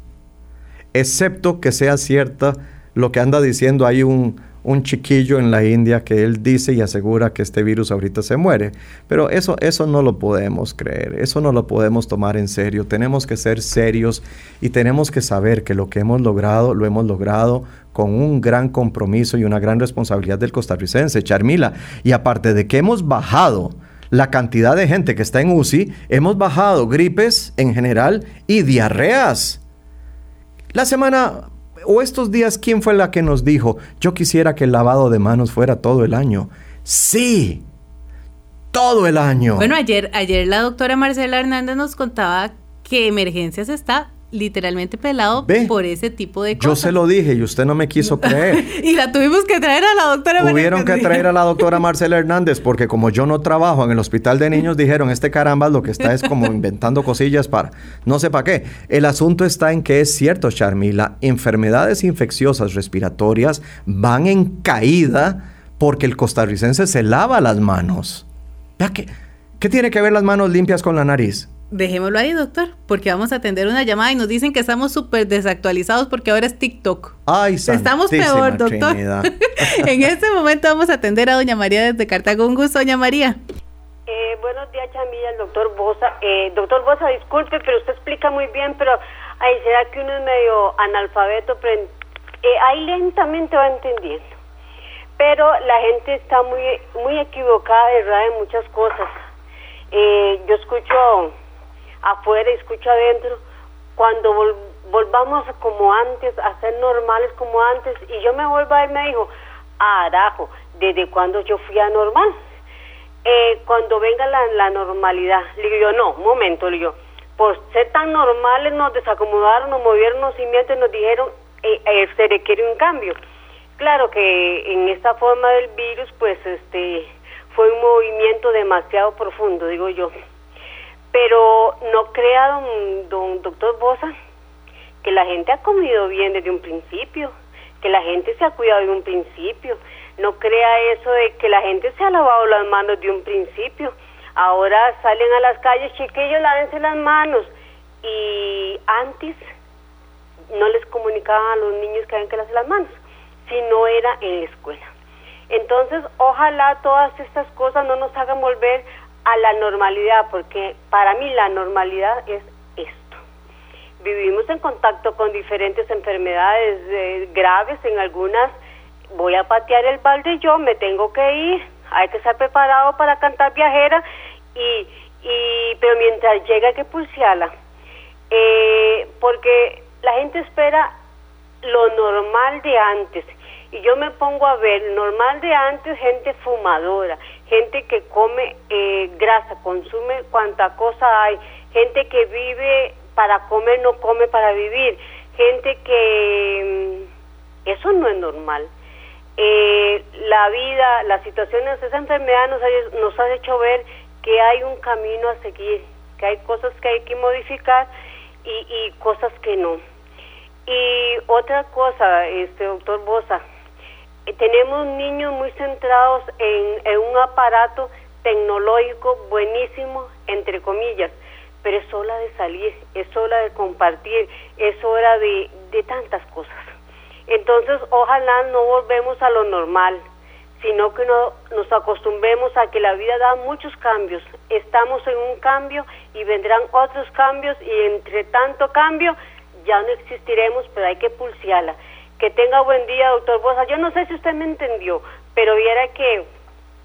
Excepto que sea cierta lo que anda diciendo hay un, un chiquillo en la India que él dice y asegura que este virus ahorita se muere. Pero eso, eso no lo podemos creer, eso no lo podemos tomar en serio. Tenemos que ser serios y tenemos que saber que lo que hemos logrado, lo hemos logrado con un gran compromiso y una gran responsabilidad del costarricense, Charmila. Y aparte de que hemos bajado la cantidad de gente que está en UCI, hemos bajado gripes en general y diarreas. La semana o estos días, ¿quién fue la que nos dijo, yo quisiera que el lavado de manos fuera todo el año? Sí, todo el año. Bueno, ayer, ayer la doctora Marcela Hernández nos contaba que emergencias está literalmente pelado por ese tipo de cosas. Yo se lo dije y usted no me quiso creer. y la tuvimos que traer a la doctora Tuvieron que traer a la doctora Marcela Hernández porque como yo no trabajo en el hospital de niños, dijeron, este caramba lo que está es como inventando cosillas para no sé para qué. El asunto está en que es cierto, Charmila, enfermedades infecciosas respiratorias van en caída porque el costarricense se lava las manos. ¿Qué, ¿Qué tiene que ver las manos limpias con la nariz? Dejémoslo ahí, doctor, porque vamos a atender una llamada y nos dicen que estamos súper desactualizados porque ahora es TikTok. Ay, Estamos peor, doctor. en este momento vamos a atender a doña María desde Cartago. Un gusto, doña María. Eh, buenos días, Chamilla, el doctor Bosa. Eh, doctor Bosa, disculpe, pero usted explica muy bien, pero ay, será que uno es medio analfabeto, pero eh, ahí lentamente va entendiendo. Pero la gente está muy, muy equivocada, ¿verdad?, en muchas cosas. Eh, yo escucho afuera y escucho adentro, cuando volvamos como antes, a ser normales como antes, y yo me vuelvo a él, me dijo, arajo, ¿desde cuando yo fui anormal? Eh, cuando venga la, la normalidad, le digo yo, no, un momento, le digo, por ser tan normales nos desacomodaron, nos movieron los cimientos y nos dijeron, eh, eh, se requiere un cambio. Claro que en esta forma del virus, pues este fue un movimiento demasiado profundo, digo yo. Pero no crea, don, don doctor Bosa, que la gente ha comido bien desde un principio, que la gente se ha cuidado de un principio. No crea eso de que la gente se ha lavado las manos de un principio. Ahora salen a las calles, chiquillos, lávense las manos. Y antes no les comunicaban a los niños que habían que lavarse las manos, si no era en la escuela. Entonces, ojalá todas estas cosas no nos hagan volver a la normalidad, porque para mí la normalidad es esto. Vivimos en contacto con diferentes enfermedades eh, graves, en algunas voy a patear el balde yo, me tengo que ir, hay que estar preparado para cantar viajera, y, y pero mientras llega que pulsearla, eh, porque la gente espera lo normal de antes. Y yo me pongo a ver, normal de antes, gente fumadora, gente que come eh, grasa, consume cuanta cosa hay, gente que vive para comer, no come para vivir, gente que mm, eso no es normal. Eh, la vida, las situaciones, esa enfermedad nos ha, nos ha hecho ver que hay un camino a seguir, que hay cosas que hay que modificar y, y cosas que no. Y otra cosa, este doctor Bosa, tenemos niños muy centrados en, un aparato tecnológico buenísimo, entre comillas, pero es hora de salir, es hora de compartir, es hora de, de tantas cosas. Entonces, ojalá no volvemos a lo normal, sino que no, nos acostumbremos a que la vida da muchos cambios. Estamos en un cambio y vendrán otros cambios y entre tanto cambio ya no existiremos, pero hay que pulsearla. Que tenga buen día, doctor Bosa. Yo no sé si usted me entendió, pero viera que,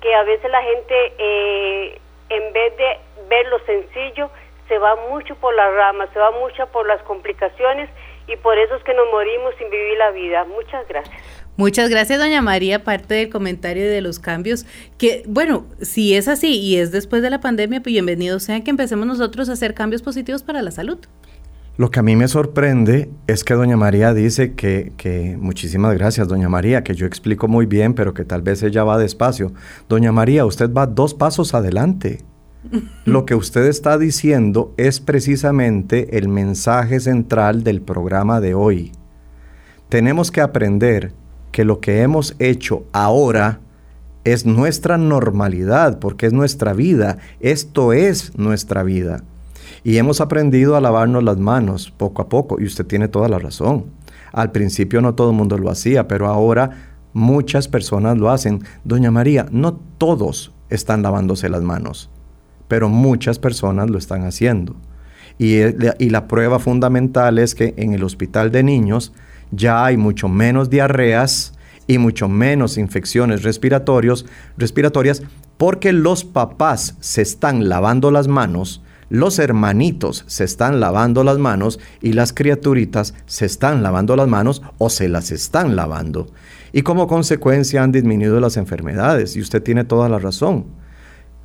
que a veces la gente, eh, en vez de ver lo sencillo, se va mucho por las ramas, se va mucho por las complicaciones y por eso es que nos morimos sin vivir la vida. Muchas gracias. Muchas gracias, doña María, parte del comentario de los cambios, que bueno, si es así y es después de la pandemia, pues bienvenidos sean que empecemos nosotros a hacer cambios positivos para la salud. Lo que a mí me sorprende es que doña María dice que, que, muchísimas gracias, doña María, que yo explico muy bien, pero que tal vez ella va despacio. Doña María, usted va dos pasos adelante. Lo que usted está diciendo es precisamente el mensaje central del programa de hoy. Tenemos que aprender que lo que hemos hecho ahora es nuestra normalidad, porque es nuestra vida. Esto es nuestra vida. Y hemos aprendido a lavarnos las manos poco a poco, y usted tiene toda la razón. Al principio no todo el mundo lo hacía, pero ahora muchas personas lo hacen. Doña María, no todos están lavándose las manos, pero muchas personas lo están haciendo. Y, eh, y la prueba fundamental es que en el hospital de niños ya hay mucho menos diarreas y mucho menos infecciones respiratorias porque los papás se están lavando las manos, los hermanitos se están lavando las manos y las criaturitas se están lavando las manos o se las están lavando. Y como consecuencia han disminuido las enfermedades y usted tiene toda la razón.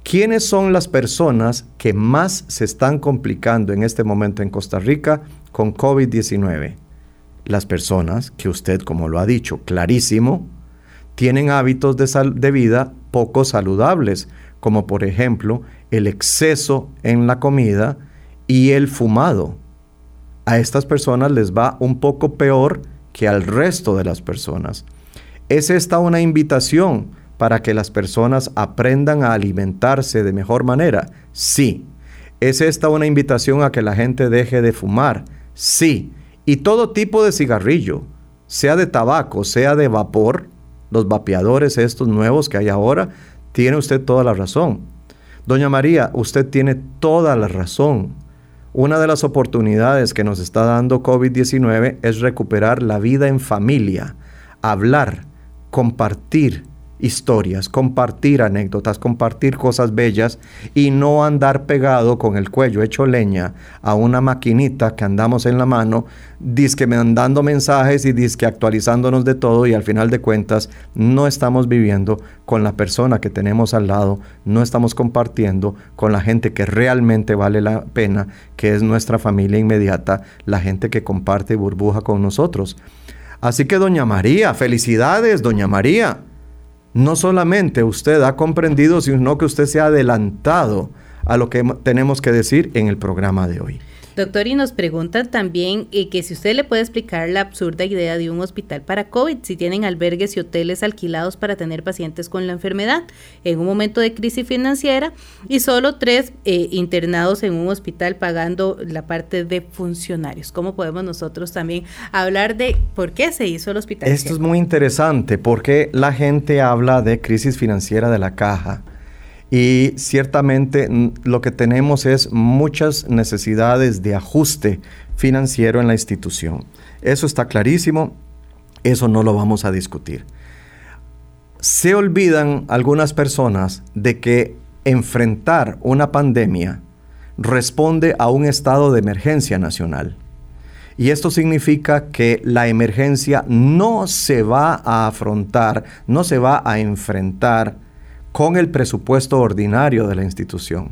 ¿Quiénes son las personas que más se están complicando en este momento en Costa Rica con COVID-19? las personas que usted, como lo ha dicho clarísimo, tienen hábitos de, de, vida poco saludables, como por ejemplo el exceso en la comida y el fumado. A estas personas les va un poco peor que al resto de las personas. ¿Es esta una invitación para que las personas aprendan a alimentarse de mejor manera? Sí. ¿Es esta una invitación a que la gente deje de fumar? Sí y todo tipo de cigarrillo, sea de tabaco, sea de vapor, los vapeadores estos nuevos que hay ahora, tiene usted toda la razón. Doña María, usted tiene toda la razón. Una de las oportunidades que nos está dando COVID-19 es recuperar la vida en familia, hablar, compartir, historias, compartir anécdotas, compartir cosas bellas y no andar pegado con el cuello hecho leña a una maquinita que andamos en la mano, disque mandando mensajes y disque actualizándonos de todo y al final de cuentas no estamos viviendo con la persona que tenemos al lado, no estamos compartiendo con la gente que realmente vale la pena, que es nuestra familia inmediata, la gente que comparte burbuja con nosotros. Así que doña María, felicidades, doña María no solamente usted ha comprendido, sino que usted se ha adelantado a lo que tenemos que decir en el programa de hoy. Doctor, y nos preguntan también eh, que si usted le puede explicar la absurda idea de un hospital para COVID, si tienen albergues y hoteles alquilados para tener pacientes con la enfermedad en un momento de crisis financiera y solo tres eh, internados en un hospital pagando la parte de funcionarios. ¿Cómo podemos nosotros también hablar de por qué se hizo el hospital? Esto es muy interesante porque la gente habla de crisis financiera de la caja y ciertamente lo que tenemos es muchas necesidades de ajuste financiero en la institución. Eso está clarísimo, eso no lo vamos a discutir. Se olvidan algunas personas de que enfrentar una pandemia responde a un estado de emergencia nacional. Y esto significa que la emergencia no se va a afrontar, no se va a enfrentar con el presupuesto ordinario de la institución.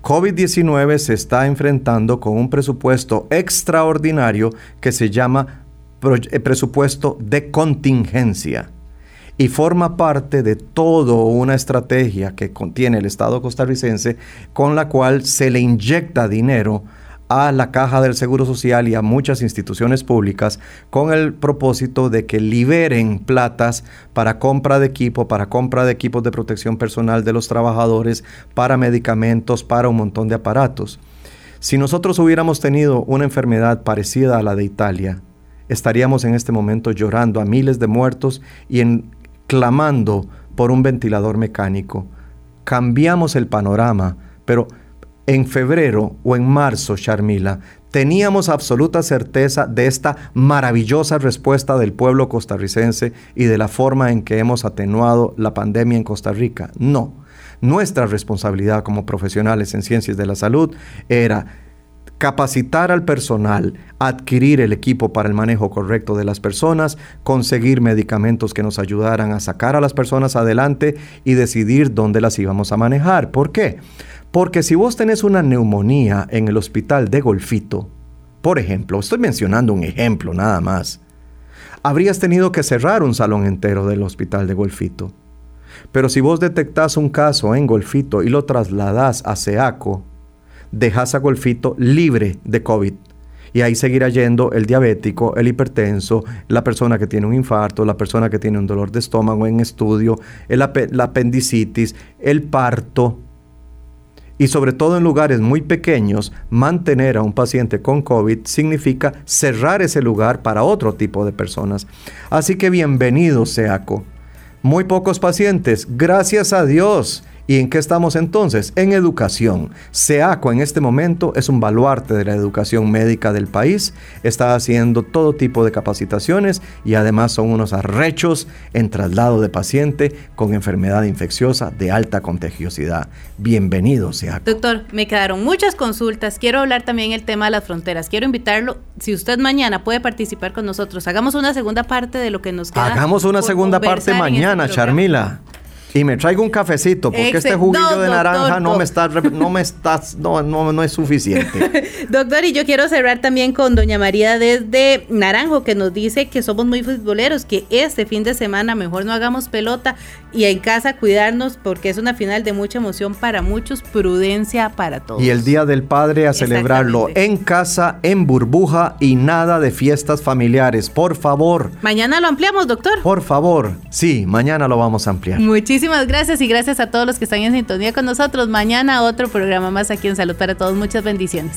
COVID-19 se está enfrentando con un presupuesto extraordinario que se llama eh, presupuesto de contingencia y forma parte de toda una estrategia que contiene el Estado costarricense con la cual se le inyecta dinero a la Caja del Seguro Social y a muchas instituciones públicas con el propósito de que liberen platas para compra de equipo, para compra de equipos de protección personal de los trabajadores, para medicamentos, para un montón de aparatos. Si nosotros hubiéramos tenido una enfermedad parecida a la de Italia, estaríamos en este momento llorando a miles de muertos y en, clamando por un ventilador mecánico. Cambiamos el panorama, pero en febrero o en marzo, Sharmila, teníamos absoluta certeza de esta maravillosa respuesta del pueblo costarricense y de la forma en que hemos atenuado la pandemia en Costa Rica. No. Nuestra responsabilidad como profesionales en ciencias de la salud era capacitar al personal, adquirir el equipo para el manejo correcto de las personas, conseguir medicamentos que nos ayudaran a sacar a las personas adelante y decidir dónde las íbamos a manejar. ¿Por qué? Porque si vos tenés una neumonía en el hospital de Golfito, por ejemplo, estoy mencionando un ejemplo nada más, habrías tenido que cerrar un salón entero del hospital de Golfito. Pero si vos detectás un caso en Golfito y lo trasladás a SEACO, dejas a Golfito libre de COVID. Y ahí seguirá yendo el diabético, el hipertenso, la persona que tiene un infarto, la persona que tiene un dolor de estómago en estudio, el la apendicitis, el parto. Y sobre todo en lugares muy pequeños, mantener a un paciente con COVID significa cerrar ese lugar para otro tipo de personas. Así que bienvenido, SEACO. Muy pocos pacientes, gracias a Dios. ¿Y en qué estamos entonces? En educación. SEACO en este momento es un baluarte de la educación médica del país. Está haciendo todo tipo de capacitaciones y además son unos arrechos en traslado de paciente con enfermedad infecciosa de alta contagiosidad. Bienvenido, SEACO. Doctor, me quedaron muchas consultas. Quiero hablar también el tema de las fronteras. Quiero invitarlo, si usted mañana puede participar con nosotros, hagamos una segunda parte de lo que nos queda. Hagamos una segunda parte este mañana, Charmila. Y me traigo un cafecito, porque este juguito de naranja no, me está, no me estás, no, no, no es suficiente. doctor, y yo quiero cerrar también con doña María desde Naranjo, que nos dice que somos muy futboleros, que este fin de semana mejor no hagamos pelota y en casa cuidarnos, porque es una final de mucha emoción para muchos, prudencia para todos. Y el Día del Padre a celebrarlo en casa, en burbuja y nada de fiestas familiares, por favor. Mañana lo ampliamos, doctor. Por favor, sí, mañana lo vamos a ampliar. Muchísimas Muchísimas gracias y gracias a todos los que están en sintonía con nosotros. Mañana otro programa más aquí en Salud para Todos. Muchas bendiciones.